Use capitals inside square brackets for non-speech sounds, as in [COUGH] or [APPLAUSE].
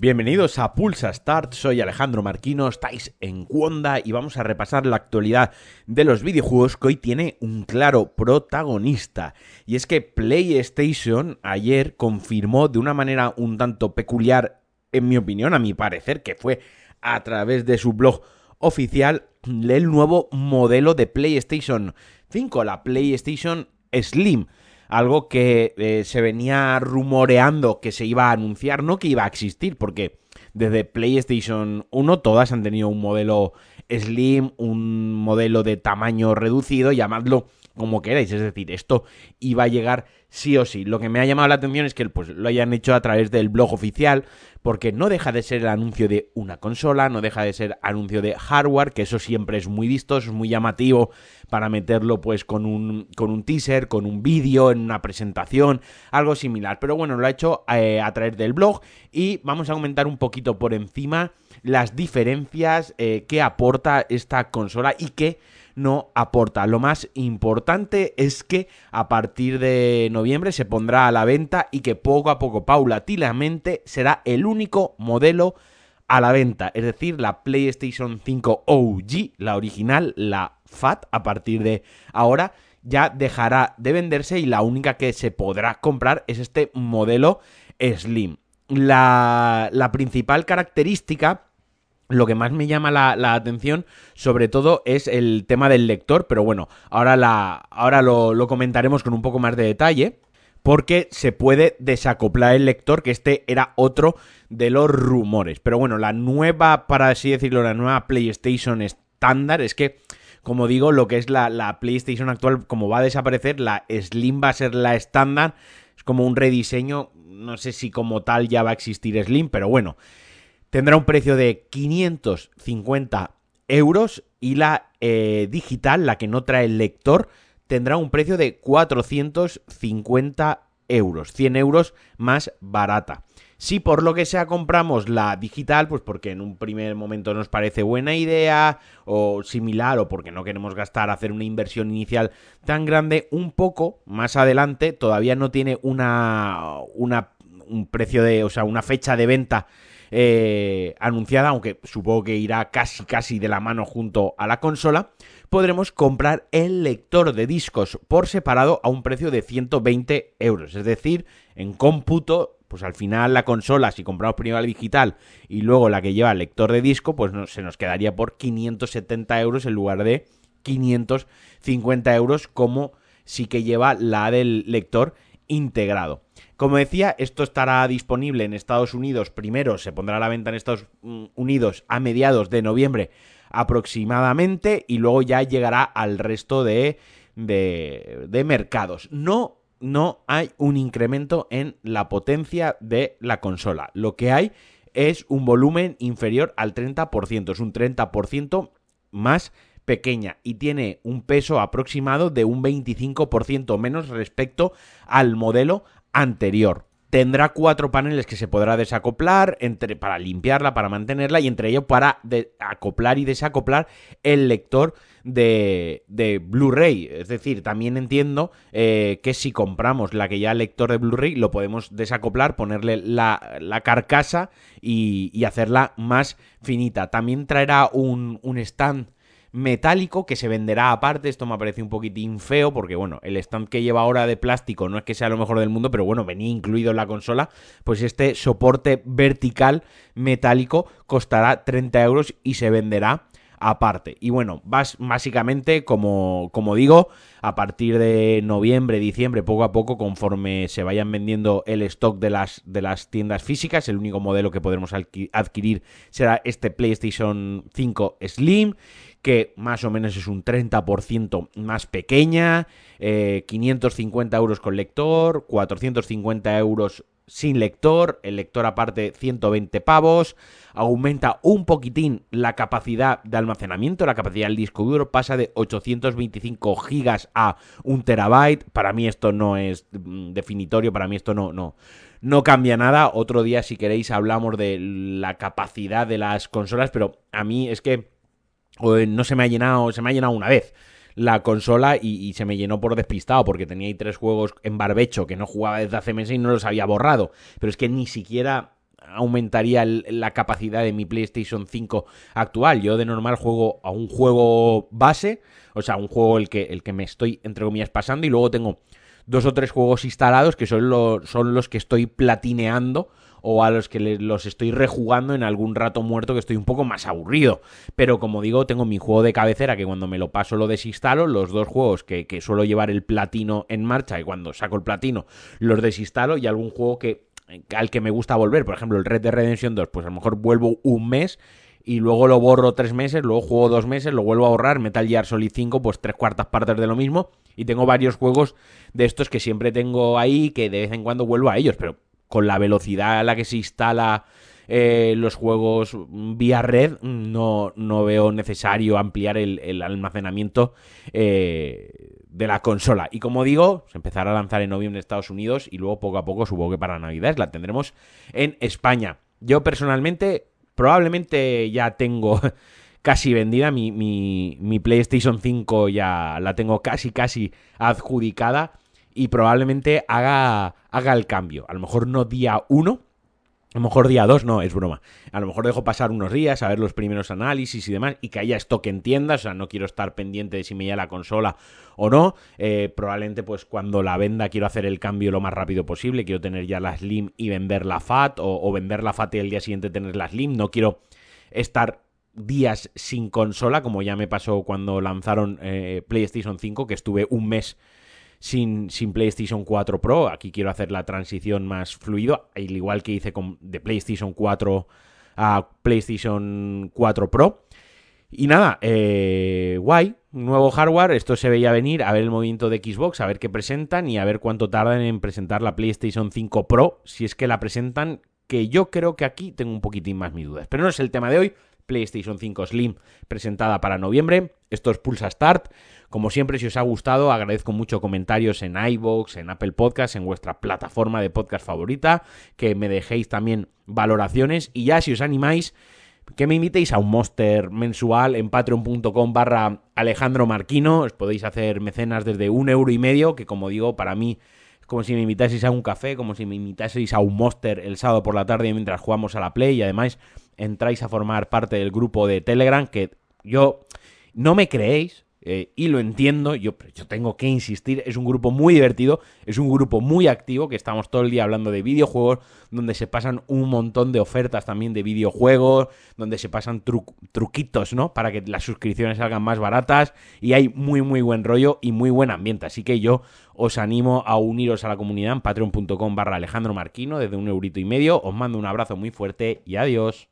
Bienvenidos a Pulsa Start, soy Alejandro Marquino, estáis en Cuonda y vamos a repasar la actualidad de los videojuegos que hoy tiene un claro protagonista. Y es que PlayStation ayer confirmó de una manera un tanto peculiar, en mi opinión, a mi parecer, que fue a través de su blog oficial, el nuevo modelo de PlayStation 5, la PlayStation Slim. Algo que eh, se venía rumoreando que se iba a anunciar, no que iba a existir, porque desde PlayStation 1 todas han tenido un modelo slim, un modelo de tamaño reducido, llamadlo como queráis, es decir, esto iba a llegar sí o sí. Lo que me ha llamado la atención es que pues, lo hayan hecho a través del blog oficial, porque no deja de ser el anuncio de una consola, no deja de ser anuncio de hardware, que eso siempre es muy vistoso, es muy llamativo para meterlo pues con un, con un teaser, con un vídeo, en una presentación, algo similar. Pero bueno, lo ha hecho eh, a través del blog y vamos a comentar un poquito por encima las diferencias eh, que aporta esta consola y que no aporta. Lo más importante es que a partir de noviembre se pondrá a la venta y que poco a poco, paulatinamente, será el único modelo a la venta. Es decir, la PlayStation 5 OG, la original, la FAT, a partir de ahora ya dejará de venderse y la única que se podrá comprar es este modelo Slim. La, la principal característica lo que más me llama la, atención, sobre todo, es el tema del lector, pero bueno, ahora, la, ahora lo, comentaremos con un poco más de detalle, porque se puede desacoplar el lector, que este era otro de los rumores. Pero bueno, la nueva, para así decirlo, la nueva PlayStation estándar es que, como digo, lo que es la, la PlayStation actual, como va a desaparecer, la Slim va a ser la estándar, es como un rediseño, no sé si como tal ya va a existir Slim, pero bueno tendrá un precio de 550 euros y la eh, digital, la que no trae el lector, tendrá un precio de 450 euros, 100 euros más barata. Si por lo que sea compramos la digital, pues porque en un primer momento nos parece buena idea o similar o porque no queremos gastar, hacer una inversión inicial tan grande, un poco más adelante todavía no tiene una, una un precio de, o sea, una fecha de venta eh, anunciada, aunque supongo que irá casi casi de la mano junto a la consola, podremos comprar el lector de discos por separado a un precio de 120 euros. Es decir, en cómputo, pues al final la consola, si compramos primero la digital y luego la que lleva el lector de disco, pues se nos quedaría por 570 euros en lugar de 550 euros como sí que lleva la del lector integrado. Como decía, esto estará disponible en Estados Unidos. Primero se pondrá a la venta en Estados Unidos a mediados de noviembre aproximadamente y luego ya llegará al resto de, de, mercados. No, no hay un incremento en la potencia de la consola. Lo que hay es un volumen inferior al 30%. Es un 30% más pequeña y tiene un peso aproximado de un 25% menos respecto al modelo anterior. Tendrá cuatro paneles que se podrá desacoplar entre, para limpiarla, para mantenerla y entre ellos para acoplar y desacoplar el lector de, Blu-ray. Es decir, también entiendo eh, que si compramos la que ya lector de Blu-ray lo podemos desacoplar, ponerle la, la carcasa y, y, hacerla más finita. También traerá un, un stand metálico que se venderá aparte. Esto me parece un poquitín feo porque, bueno, el stand que lleva ahora de plástico no es que sea lo mejor del mundo, pero bueno, venía incluido en la consola. Pues este soporte vertical metálico costará 30 euros y se venderá aparte. Y bueno, básicamente, como, como digo, a partir de noviembre, diciembre, poco a poco, conforme se vayan vendiendo el stock de las, de las tiendas físicas, el único modelo que podremos adquirir será este PlayStation 5 Slim que más o menos es un 30% más pequeña, 550 eh, euros con lector, 450 euros sin lector, el lector aparte 120 pavos, aumenta un poquitín la capacidad de almacenamiento, la capacidad del disco duro pasa de 825 gigas a un terabyte, para mí esto no es mm, definitorio, para mí esto no, no, no cambia nada, otro día si queréis hablamos de la capacidad de las consolas, pero a mí es que no se me ha llenado, se me ha llenado una vez la consola y, se me llenó por despistado porque tenía ahí tres juegos en barbecho que no jugaba desde hace meses y no los había borrado. Pero es que ni siquiera aumentaría la capacidad de mi PlayStation 5 actual. Yo de normal juego a un juego base, o sea, un juego el que, el que me estoy, entre comillas, pasando y luego tengo dos o tres juegos instalados que son, son los que estoy platineando o a los que los estoy rejugando en algún rato muerto que estoy un poco más aburrido. Pero como digo, tengo mi juego de cabecera que cuando me lo paso lo desinstalo, los dos juegos que, que suelo llevar el platino en marcha y cuando saco el platino los desinstalo y algún juego que al que me gusta volver, por ejemplo el Red Dead Redemption 2, pues a lo mejor vuelvo un mes y luego lo borro tres meses, luego juego dos meses, lo vuelvo a borrar, Metal Gear Solid 5, pues tres cuartas partes de lo mismo, y tengo varios juegos de estos que siempre tengo ahí, que de vez en cuando vuelvo a ellos, pero con la velocidad a la que se instala eh, los juegos vía red, no, no veo necesario ampliar el, almacenamiento eh, de la consola. Y como digo, se empezará a lanzar en noviembre en Estados Unidos y luego poco a poco supongo que para Navidad la tendremos en España. Yo personalmente probablemente ya tengo [LAUGHS] casi vendida mi, mi, mi PlayStation 5 ya la tengo casi casi adjudicada y probablemente haga, haga el cambio. A lo mejor no día 1, a lo mejor día 2, no, es broma. A lo mejor dejo pasar unos días a ver los primeros análisis y demás y que haya stock en tiendas. O sea, no quiero estar pendiente de si me llega la consola o no. Eh, probablemente, pues cuando la venda, quiero hacer el cambio lo más rápido posible. Quiero tener ya la Slim y vender la Fat o, vender la Fat y el día siguiente tener la Slim. No quiero estar días sin consola, como ya me pasó cuando lanzaron eh, PlayStation 5, que estuve un mes sin, PlayStation 4 Pro. Aquí quiero hacer la transición más fluido, al igual que hice con, de PlayStation 4 a PlayStation 4 Pro. Y nada, eh, guay, nuevo hardware, esto se veía venir, a ver el movimiento de Xbox, a ver qué presentan y a ver cuánto tardan en presentar la PlayStation 5 Pro, si es que la presentan, que yo creo que aquí tengo un poquitín más mis dudas. Pero no es el tema de hoy, PlayStation 5 Slim presentada para noviembre, esto es Pulsa Start, como siempre, si os ha gustado, agradezco mucho comentarios en iVoox, en Apple Podcasts, en vuestra plataforma de podcast favorita, que me dejéis también valoraciones. Y ya si os animáis, que me invitéis a un monster mensual en patreon.com barra Alejandro Marquino. Os podéis hacer mecenas desde un euro y medio, que como digo, para mí es como si me invitaseis a un café, como si me invitaseis a un monster el sábado por la tarde mientras jugamos a la Play. Y además entráis a formar parte del grupo de Telegram que yo no me creéis, eh, y lo entiendo, yo, yo tengo que insistir, es un grupo muy divertido, es un grupo muy activo, que estamos todo el día hablando de videojuegos, donde se pasan un montón de ofertas también de videojuegos, donde se pasan truquitos, ¿no? Para que las suscripciones salgan más baratas y hay muy, muy buen rollo y muy buen ambiente. Así que yo os animo a uniros a la comunidad en patreon.com barra Alejandro Marquino desde un eurito y medio. Os mando un abrazo muy fuerte y adiós.